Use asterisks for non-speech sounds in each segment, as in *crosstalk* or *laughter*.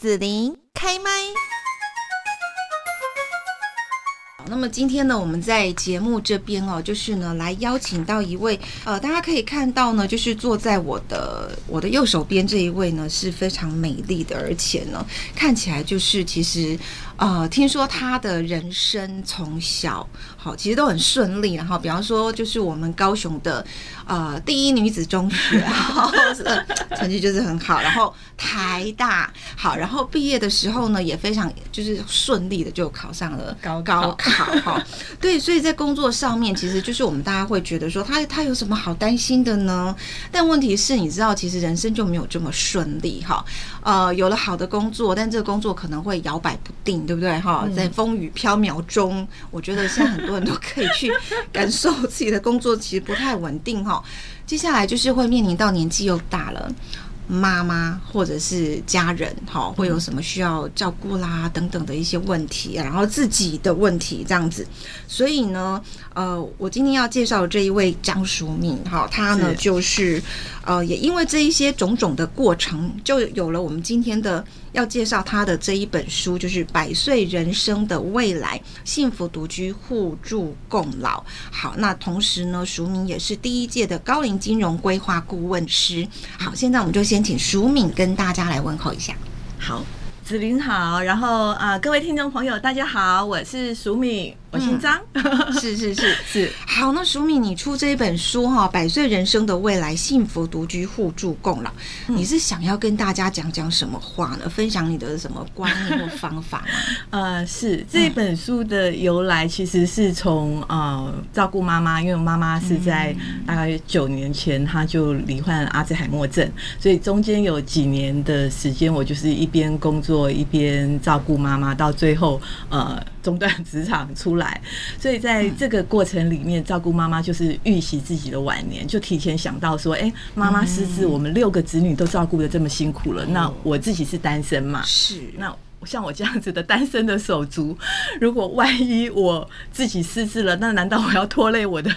紫琳开麦。那么今天呢，我们在节目这边哦，就是呢，来邀请到一位呃，大家可以看到呢，就是坐在我的我的右手边这一位呢，是非常美丽的，而且呢，看起来就是其实呃，听说他的人生从小好，其实都很顺利，然后比方说就是我们高雄的呃第一女子中学，好，成绩就是很好，然后台大好，然后毕业的时候呢，也非常就是顺利的就考上了高高考。好好，对，所以在工作上面，其实就是我们大家会觉得说他他有什么好担心的呢？但问题是，你知道，其实人生就没有这么顺利哈。呃，有了好的工作，但这个工作可能会摇摆不定，对不对哈？在风雨飘渺中，我觉得现在很多人都可以去感受自己的工作其实不太稳定哈。*laughs* 接下来就是会面临到年纪又大了。妈妈或者是家人，哈，会有什么需要照顾啦等等的一些问题，然后自己的问题这样子，所以呢，呃，我今天要介绍的这一位张淑敏，哈，她呢就是，呃，也因为这一些种种的过程，就有了我们今天的。要介绍她的这一本书，就是《百岁人生的未来：幸福独居互助共老》。好，那同时呢，淑敏也是第一届的高龄金融规划顾问师。好，现在我们就先请淑敏跟大家来问候一下。好，子林好，然后啊、呃，各位听众朋友，大家好，我是淑敏。我姓张，嗯，是是是 *laughs* 是。好，那淑敏，你出这一本书哈，《百岁人生的未来：幸福独居互助共老》，嗯，你是想要跟大家讲讲什么话呢？分享你的什么观念或方法吗？*laughs* 呃，是这本书的由来，其实是从呃照顾妈妈，因为我妈妈是在大概九年前，她就罹患阿兹海默症，所以中间有几年的时间，我就是一边工作一边照顾妈妈，到最后呃。中断职场出来，所以在这个过程里面，照顾妈妈就是预习自己的晚年，就提前想到说，哎，妈妈失智，我们六个子女都照顾的这么辛苦了，那我自己是单身嘛，是。那。像我这样子的单身的手足，如果万一我自己失智了，那难道我要拖累我的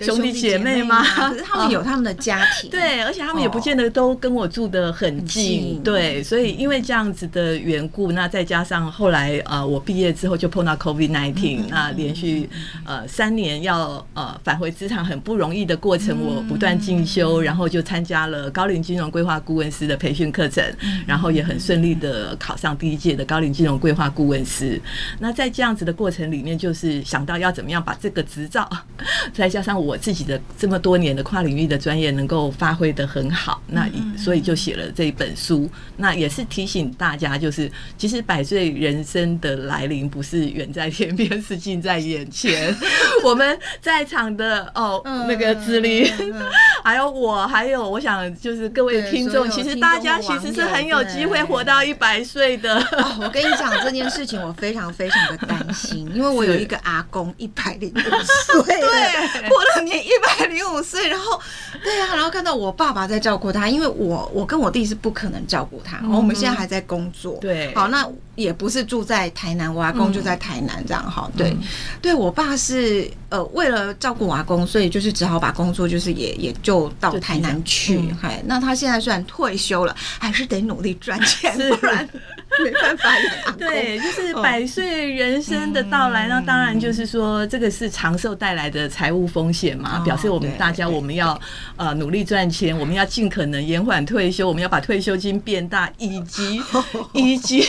兄弟姐妹吗？可是 *laughs* 他们有他们的家庭，对，而且他们也不见得都跟我住的很近，对，所以因为这样子的缘故，那再加上后来呃我毕业之后就碰到 COVID nineteen，那连续呃三年要呃返回职场很不容易的过程，我不断进修，然后就参加了高龄金融规划顾问师的培训课程，然后也很顺利的考上第一届的高龄金融规划顾问师，那在这样子的过程里面，就是想到要怎么样把这个执照，*laughs* 再加上我自己的这么多年的跨领域的专业，能够发挥得很好，那所以就写了这一本书。那也是提醒大家，就是其实百岁人生的来临不是远在天边，是近在眼前。*laughs* 我们在场的哦，那个子林，*laughs* 还有我，还有我想就是各位听众，其实大家其实是很有机会活到一百岁的。哦，我跟你讲这件事情，我非常非常的担心，因为我有一个阿公一百零五岁，*laughs* 对，*laughs* 活了年一百零五岁，然后，对啊，然后看到我爸爸在照顾他，因为我我跟我弟是不可能照顾他，然后我们现在还在工作，对，好，那也不是住在台南，我阿公就在台南这样哈，对，对我爸是呃为了照顾我阿公，所以就是只好把工作就是也也就到台南去，嗨，那他现在虽然退休了，还是得努力赚钱，不然。*laughs* 没办法，对，就是百岁人生的到来，那当然就是说，这个是长寿带来的财务风险嘛，表示我们大家我们要呃努力赚钱，我们要尽可能延缓退休，我们要把退休金变大，以及 *laughs* 以及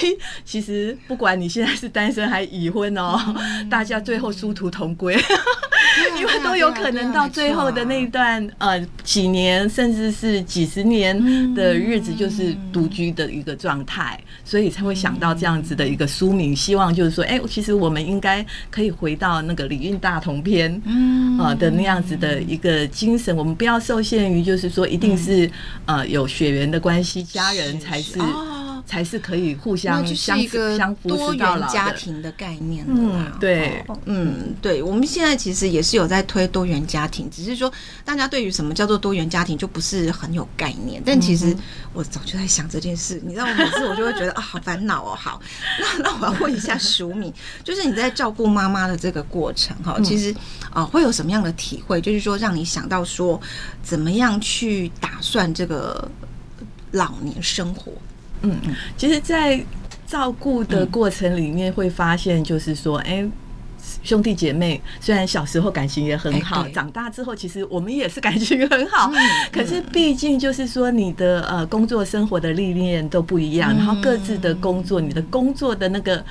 其实不管你现在是单身还已婚哦，大家最后殊途同归。*laughs* 因为都有可能到最后的那一段呃几年甚至是几十年的日子，就是独居的一个状态，所以才会想到这样子的一个书名，希望就是说，哎，其实我们应该可以回到那个《礼运大同篇》啊的那样子的一个精神，我们不要受限于就是说一定是呃有血缘的关系，家人才是。才是可以互相相相扶持到老家庭的概念的啦。嗯，对，嗯，对，我们现在其实也是有在推多元家庭，只是说大家对于什么叫做多元家庭就不是很有概念。但其实我早就在想这件事，你知道，我每次我就会觉得啊，好烦恼哦。好，*laughs* 那那我要问一下淑敏，*laughs* 就是你在照顾妈妈的这个过程哈，其实啊会有什么样的体会？就是说让你想到说怎么样去打算这个老年生活。嗯嗯，其实，在照顾的过程里面，会发现就是说，哎、欸，兄弟姐妹虽然小时候感情也很好，欸、长大之后其实我们也是感情很好，嗯、可是毕竟就是说，你的呃工作生活的历练都不一样，嗯、然后各自的工作，你的工作的那个。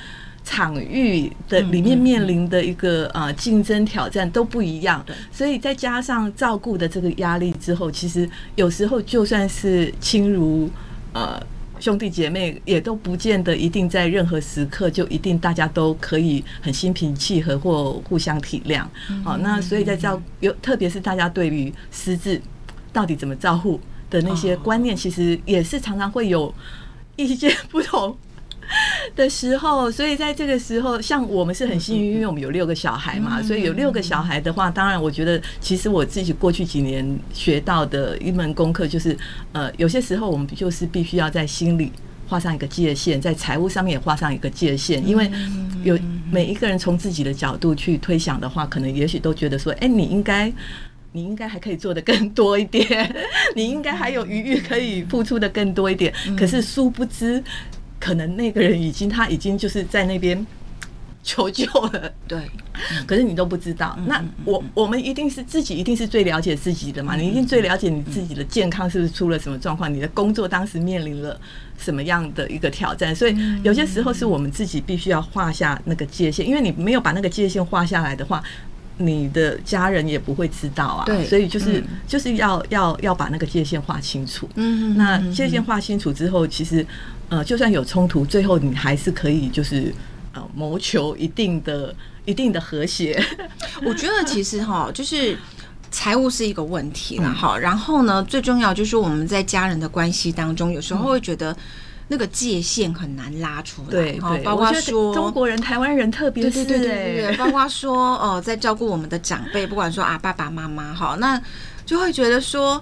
场域的里面面临的一个呃竞争挑战都不一样，所以再加上照顾的这个压力之后，其实有时候就算是亲如呃兄弟姐妹，也都不见得一定在任何时刻就一定大家都可以很心平气和或互相体谅。好，那所以在照有特别是大家对于失智到底怎么照顾的那些观念，其实也是常常会有意见不同。*laughs* 的时候，所以在这个时候，像我们是很幸运，因为我们有六个小孩嘛，所以有六个小孩的话，当然我觉得，其实我自己过去几年学到的一门功课就是，呃，有些时候我们就是必须要在心里画上一个界限，在财务上面也画上一个界限，因为有每一个人从自己的角度去推想的话，可能也许都觉得说，哎，你应该，你应该还可以做的更多一点，*laughs* 你应该还有余裕可以付出的更多一点，可是殊不知。可能那个人已经，他已经就是在那边 *tsk* 求救了，对。可是你都不知道，那我我们一定是自己，一定是最了解自己的嘛。你一定最了解你自己的健康是不是出了什么状况，你的工作当时面临了什么样的一个挑战。所以有些时候是我们自己必须要画下那个界限，因为你没有把那个界限画下来的话，你的家人也不会知道啊。对，所以就是就是要要要把那个界限划清楚。嗯，那界限划清楚之后，其实。呃，就算有冲突，最后你还是可以就是呃谋求一定的、一定的和谐。*laughs* 我觉得其实哈，就是财务是一个问题了哈。然后呢，最重要就是我们在家人的关系当中，有时候会觉得那个界限很难拉出来。对，对，包括说中国人、台湾人特别是对对对对，包括说哦，在照顾我们的长辈，不管说啊爸爸妈妈哈，那就会觉得说，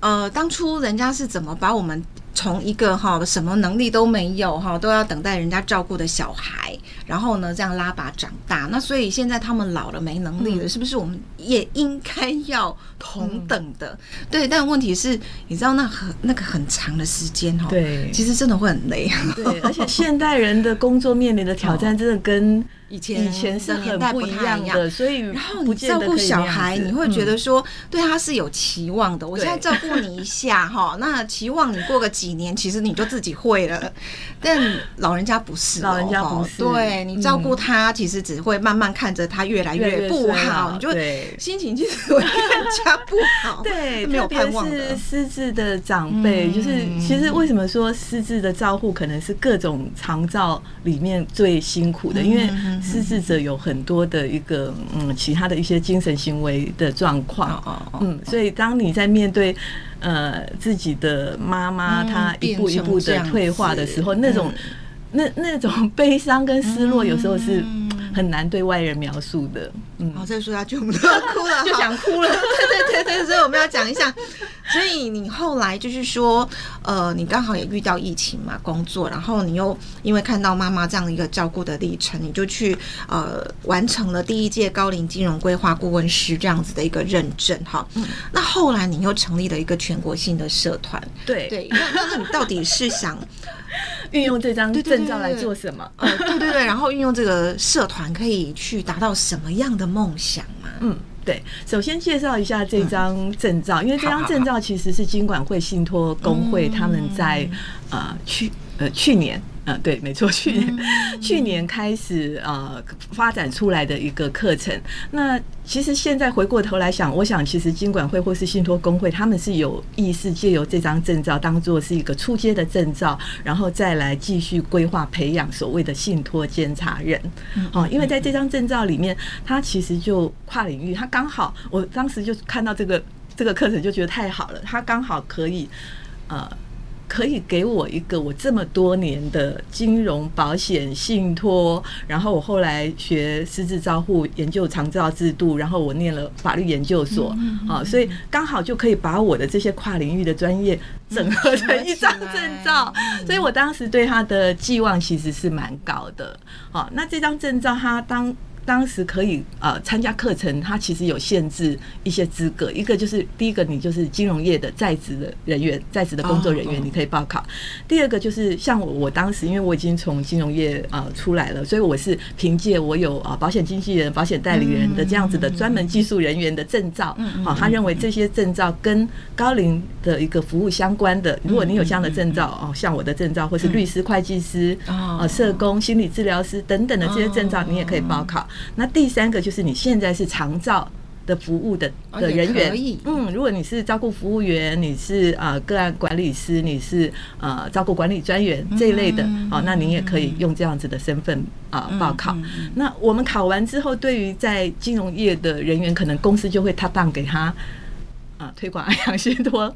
呃，当初人家是怎么把我们。从一个哈什么能力都没有哈，都要等待人家照顾的小孩，然后呢这样拉拔长大，那所以现在他们老了没能力了，是不是我们也应该要同等的？对，但问题是，你知道那很那个很长的时间哈，对，其实真的会很累。对，而且现代人的工作面临的挑战 *laughs* 真的跟。以前以前是很不一样的，所以然后你照顾小孩，你会觉得说对他是有期望的。我现在照顾你一下 *laughs* 哈，那期望你过个几年，其实你就自己会了。但老人家不是，老人家不是。对，你照顾他，其实只会慢慢看着他越来越不好，你就心情其实会更加不好。*laughs* 对，没有盼望的。失智的长辈，就是其实为什么说失智的照护可能是各种长照里面最辛苦的，因为。失智者有很多的一个嗯，其他的一些精神行为的状况，嗯，所以当你在面对呃自己的妈妈，她一步一步的退化的时候，那种那那种悲伤跟失落，有时候是。很难对外人描述的，嗯，好，再说下去我们都要哭了，*laughs* 就想哭了，*laughs* 对对对对，所以我们要讲一下。所以你后来就是说，呃，你刚好也遇到疫情嘛，工作，然后你又因为看到妈妈这样的一个照顾的历程，你就去呃完成了第一届高龄金融规划顾问师这样子的一个认证，哈。嗯。那后来你又成立了一个全国性的社团，对对。那那你到底是想？*laughs* 运用这张证照来做什么？呃，对对对，然后运用这个社团可以去达到什么样的梦想嘛？嗯，对。首先介绍一下这张证照，因为这张证照其实是金管会信托工会他们在呃去呃去年。嗯，对，没错，去年、嗯、*laughs* 去年开始呃发展出来的一个课程。那其实现在回过头来想，我想其实经管会或是信托工会，他们是有意识借由这张证照当做是一个初阶的证照，然后再来继续规划培养所谓的信托监察人。哦，因为在这张证照里面，它其实就跨领域，它刚好我当时就看到这个这个课程就觉得太好了，它刚好可以呃。可以给我一个我这么多年的金融保险信托，然后我后来学私自照护研究长照制度，然后我念了法律研究所，好，所以刚好就可以把我的这些跨领域的专业整合成一张证照，所以我当时对他的寄望其实是蛮高的。好，那这张证照它当。当时可以呃参加课程，它其实有限制一些资格。一个就是第一个，你就是金融业的在职的人员，在职的工作人员，你可以报考。第二个就是像我，我当时因为我已经从金融业呃出来了，所以我是凭借我有啊保险经纪人、保险代理人的这样子的专门技术人员的证照。好，他认为这些证照跟高龄的一个服务相关的，如果你有这样的证照哦，像我的证照，或是律师、会计师啊、社工、心理治疗师等等的这些证照，你也可以报考。那第三个就是你现在是长照的服务的的人员，嗯，如果你是照顾服务员，你是呃个案管理师，你是呃照顾管理专员这一类的，哦，那你也可以用这样子的身份啊报考。那我们考完之后，对于在金融业的人员，可能公司就会 top down 给他啊推广安养信托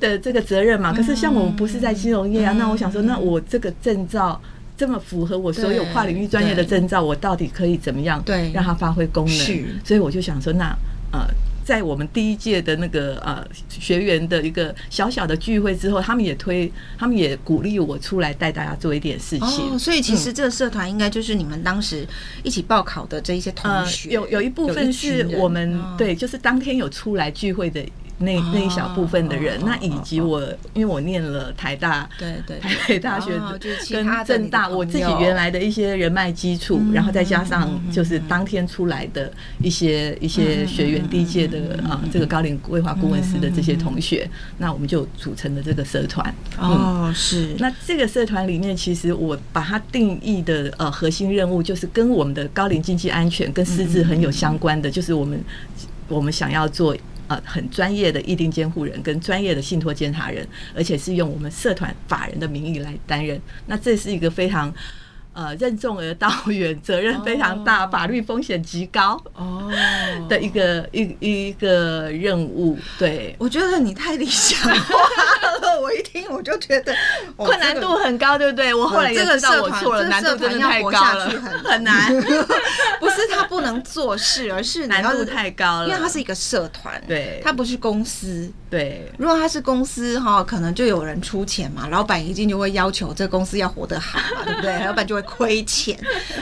的这个责任嘛。可是像我们不是在金融业啊，那我想说，那我这个证照。这么符合我所有跨领域专业的证照，我到底可以怎么样对让它发挥功能？所以我就想说，那呃，在我们第一届的那个呃学员的一个小小的聚会之后，他们也推，他们也鼓励我出来带大家做一点事情。哦，所以其实这个社团应该就是你们当时一起报考的这一些同学，有有一部分是我们对，就是当天有出来聚会的。那那一小部分的人，那以及我，因为我念了台大，对对，台北大学跟政大，我自己原来的一些人脉基础，然后再加上就是当天出来的一些一些学员，第一届的啊这个高龄规划顾问师的这些同学，那我们就组成了这个社团。哦，是。那这个社团里面，其实我把它定义的呃核心任务，就是跟我们的高龄经济安全跟失智很有相关的，就是我们我们想要做。很专业的议定监护人跟专业的信托监察人，而且是用我们社团法人的名义来担任。那这是一个非常呃任重而道远、责任非常大、法律风险极高哦的一个一一个任务。对，我觉得你太理想化了，我一听我就觉得困难度很高，对不对？我后来也知道我错了，难度真的太高了，*laughs* 很难。不是他不能做事，而是难度太高了，因为他是一个社团，对，他不是公司，对。如果他是公司哈，可能就有人出钱嘛，老板一定就会要求这个公司要活得好嘛，对不对？*laughs* 老板就会亏钱，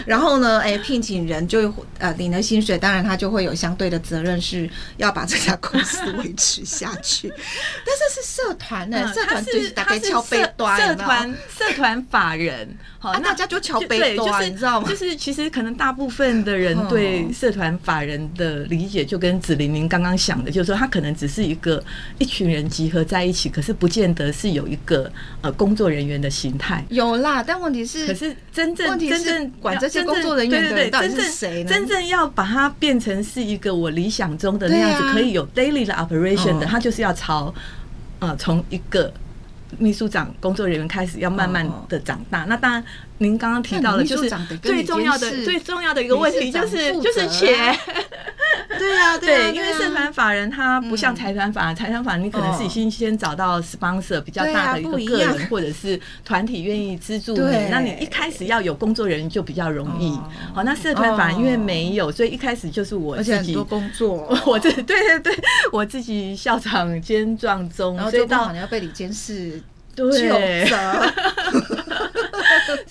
然后呢，哎，聘请人就呃领了薪水，当然他就会有相对的责任，是要把这家公司维持下去。*laughs* 但是是社团呢，社团就是大概敲背端，社团社团法人，好，那大家就敲背端，你知道吗？就是其实可能大部分的人对社团法人的理解，就跟子玲玲刚刚想的，就是说他可能只是一个一群人集合在一起，可是不见得是有一个呃工作人员的形态。有啦，但问题是，可是真正真正管这些工作人员的到底是谁呢？真正要把它变成是一个我理想中的那样子，可以有 daily 的 operation 的，他就是要朝呃从一个秘书长工作人员开始，要慢慢的长大。那当然。您刚刚提到了，就是最重要的、最重要的一个问题，就是就是钱。对啊，对，因为社团法人他不像财团法人，财团法人你可能是先先找到 sponsor 比较大的一个个人或者是团体愿意资助你，那你一开始要有工作人员就比较容易。好，那社团法人因为没有，所以一开始就是我自己工作，*laughs* 我这对对对，我自己校长兼撞钟，然后就到你要被你监事对。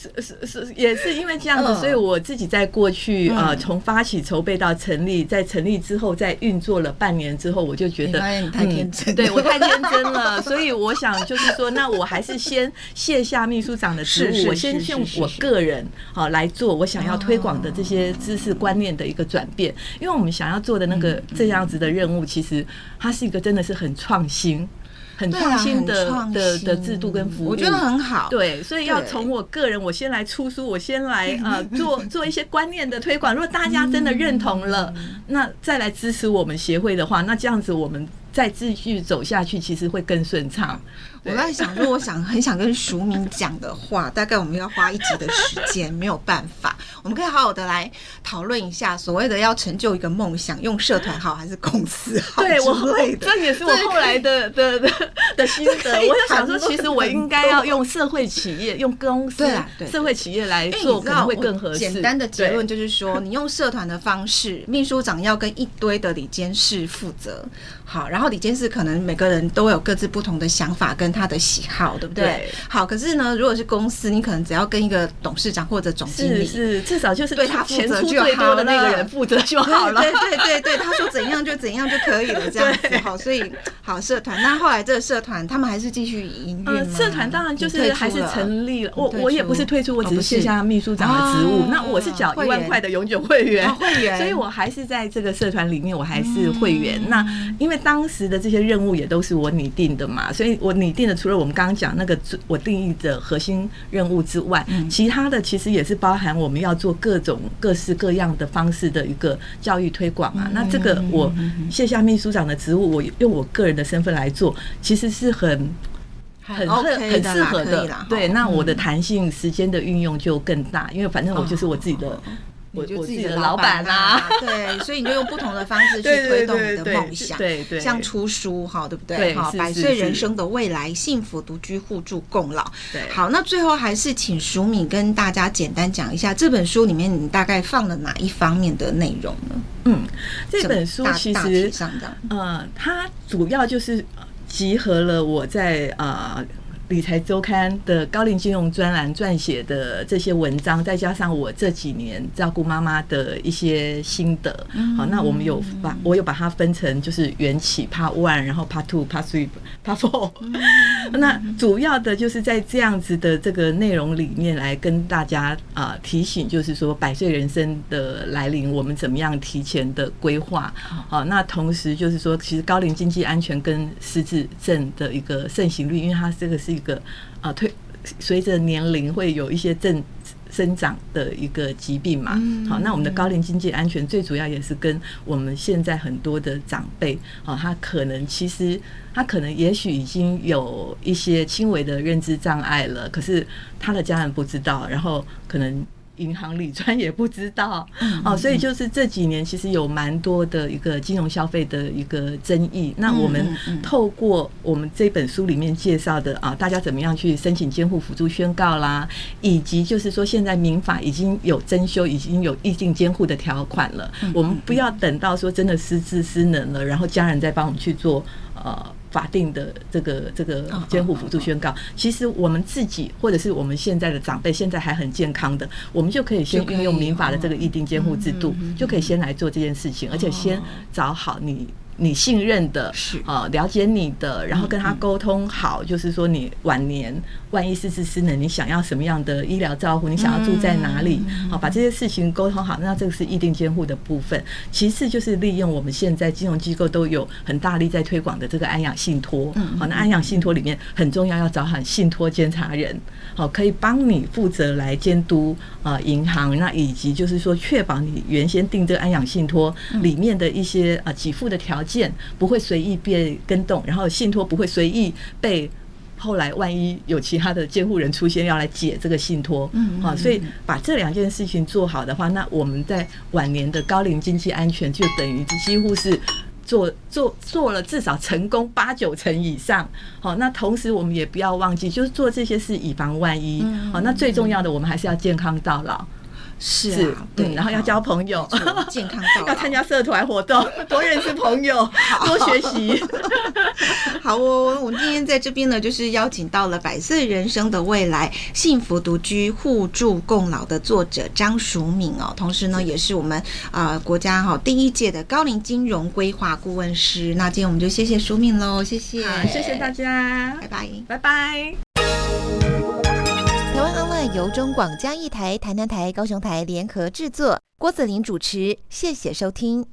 是是是，也是因为这样子，所以我自己在过去呃，从发起筹备到成立，在成立之后，在运作了半年之后，我就觉得你太天真，对我太天真了，*laughs* 所以我想就是说，那我还是先卸下秘书长的职务，我先用我个人好来做我想要推广的这些知识观念的一个转变，因为我们想要做的那个这样子的任务，其实它是一个真的是很创新。很创新的的的制度跟服务，我觉得很好。对，所以要从我个人，我先来出书，我先来呃做做一些观念的推广。如果大家真的认同了，那再来支持我们协会的话，那这样子我们。再继续走下去，其实会更顺畅。*laughs* 我在想，如果我想很想跟淑敏讲的话，大概我们要花一集的时间，没有办法。我们可以好好的来讨论一下，所谓的要成就一个梦想，用社团好还是公司好？对，我会的，这也是我后来的的的的心得。我就想说，其实我应该要用社会企业，用公司、社会企业来做，可能会更合适。简单的结论就是说，你用社团的方式，秘书长要跟一堆的理监事负责，好，然后。理监事可能每个人都有各自不同的想法跟他的喜好，对不对？对。好，可是呢，如果是公司，你可能只要跟一个董事长或者总经理，是，是至少就是对他负责最多的那个人负责就好了。对对对 *laughs* 对，他说怎样就怎样就可以了，这样子。好，所以好社团。那后来这个社团他们还是继续营运吗？社团当然就是还是成立了。我我也不是退出，我只是卸下秘书长的职务。那我是缴一万块的永久会员，会员，所以我还是在这个社团里面，我还是会员。那因为当时的这些任务也都是我拟定的嘛，所以我拟定的除了我们刚刚讲那个我定义的核心任务之外，其他的其实也是包含我们要做各种各式各样的方式的一个教育推广啊。那这个我卸下秘书长的职务，我用我个人的身份来做，其实是很很很很适合的。对，那我的弹性时间的运用就更大，因为反正我就是我自己的。我就自己的老板啦，对，所以你就用不同的方式 *laughs* 去推动你的梦想，对对，像出书哈，对不对？好，百岁人生的未来，幸福独居互助共老。对，好，那最后还是请淑敏跟大家简单讲一下这本书里面你大概放了哪一方面的内容呢？嗯，这本书其实，呃，它主要就是集合了我在呃。理财周刊的高龄金融专栏撰写的这些文章，再加上我这几年照顾妈妈的一些心得，好，那我们有把我有把它分成就是缘起 Part One，然后 Part Two，Part Three，Part Four。*laughs* 那主要的就是在这样子的这个内容里面来跟大家啊提醒，就是说百岁人生的来临，我们怎么样提前的规划？好，那同时就是说，其实高龄经济安全跟失智症的一个盛行率，因为它这个是。一个啊，退随着年龄会有一些正生长的一个疾病嘛。好，那我们的高龄经济安全最主要也是跟我们现在很多的长辈，啊，他可能其实他可能也许已经有一些轻微的认知障碍了，可是他的家人不知道，然后可能。银行里专也不知道哦，所以就是这几年其实有蛮多的一个金融消费的一个争议。那我们透过我们这本书里面介绍的啊，大家怎么样去申请监护辅助宣告啦，以及就是说现在民法已经有增修，已经有意定监护的条款了。我们不要等到说真的失智失能了，然后家人再帮我们去做呃。法定的这个这个监护辅助宣告，其实我们自己或者是我们现在的长辈，现在还很健康的，我们就可以先运用民法的这个议定监护制度，就可以先来做这件事情，而且先找好你。你信任的，是。啊，了解你的，然后跟他沟通好，就是说你晚年万一是自私呢，你想要什么样的医疗照顾，你想要住在哪里，好，把这些事情沟通好，那这个是意定监护的部分。其次就是利用我们现在金融机构都有很大力在推广的这个安养信托，好，那安养信托里面很重要，要找好信托监察人，好，可以帮你负责来监督啊银行，那以及就是说确保你原先定这个安养信托里面的一些啊给付的条件。件不会随意变更动，然后信托不会随意被后来万一有其他的监护人出现要来解这个信托，嗯，好，所以把这两件事情做好的话，那我们在晚年的高龄经济安全就等于几乎是做做做了至少成功八九成以上。好，那同时我们也不要忘记，就是做这些事以防万一。好，那最重要的，我们还是要健康到老。是啊，对，然后要交朋友，健康到 *laughs* 要参加社团活动，*laughs* 多认识朋友，多学习。*laughs* 好哦，我们今天在这边呢，就是邀请到了《百岁人生的未来，幸福独居互助共老》的作者张淑敏哦，同时呢，也是我们啊国家哈第一届的高龄金融规划顾问师。那今天我们就谢谢淑敏喽，谢谢，谢谢大家，拜拜，拜拜。由中广嘉义台、台南台、高雄台联合制作，郭子林主持，谢谢收听。